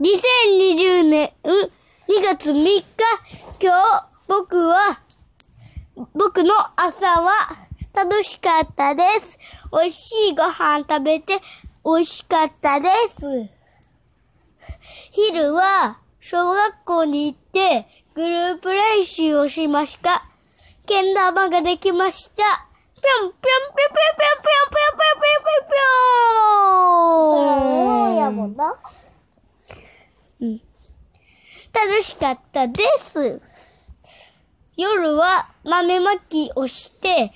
2020年2月3日、今日僕は、僕の朝は楽しかったです。美味しいご飯食べて美味しかったです。昼は小学校に行ってグループ練習をしました。けん玉ができました。ぴょんぴょんぴょんぴょんぴょんぴょんぴょんぴょんぴょんぴょんぴょんやもんな。うん。楽しかったです。夜は豆まきをして、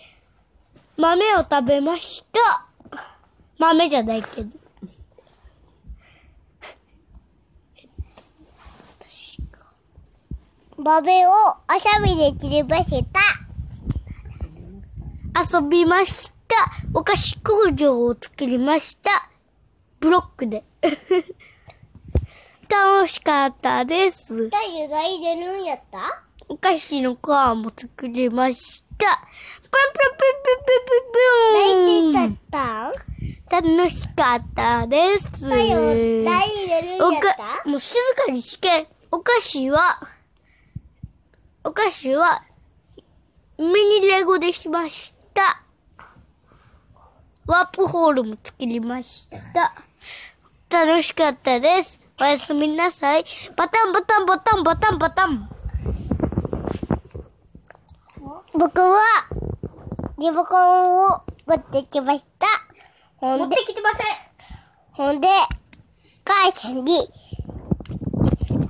豆を食べました。豆じゃないけど。豆をおしゃべりで切りました。遊びました。お菓子工場を作りました。ブロックで。楽しかったです。誰が入れるんやった？お菓子のも作りました。パンパンパンパンパンパンパン何でったん？楽しかったです。入れるんやおった？か、もう静かにして、お菓子は、お菓子は、ミニレゴでしました。ワープホールも作りました。楽しかったです。おやすみなさい。バタンバタンバタンバタンバタン。僕は、リモコンを持ってきました。ほんで、きてません。ほんで、母さんに、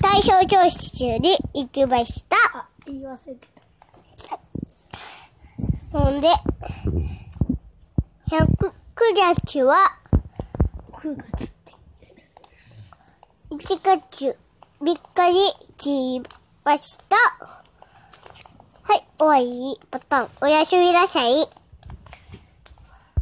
体操教室に行きました。あ、言い忘れてほんで、100クラスは、た。9月ピカチュウ、びっくりしました。はい、終わり。ボタン、おやすみなさい。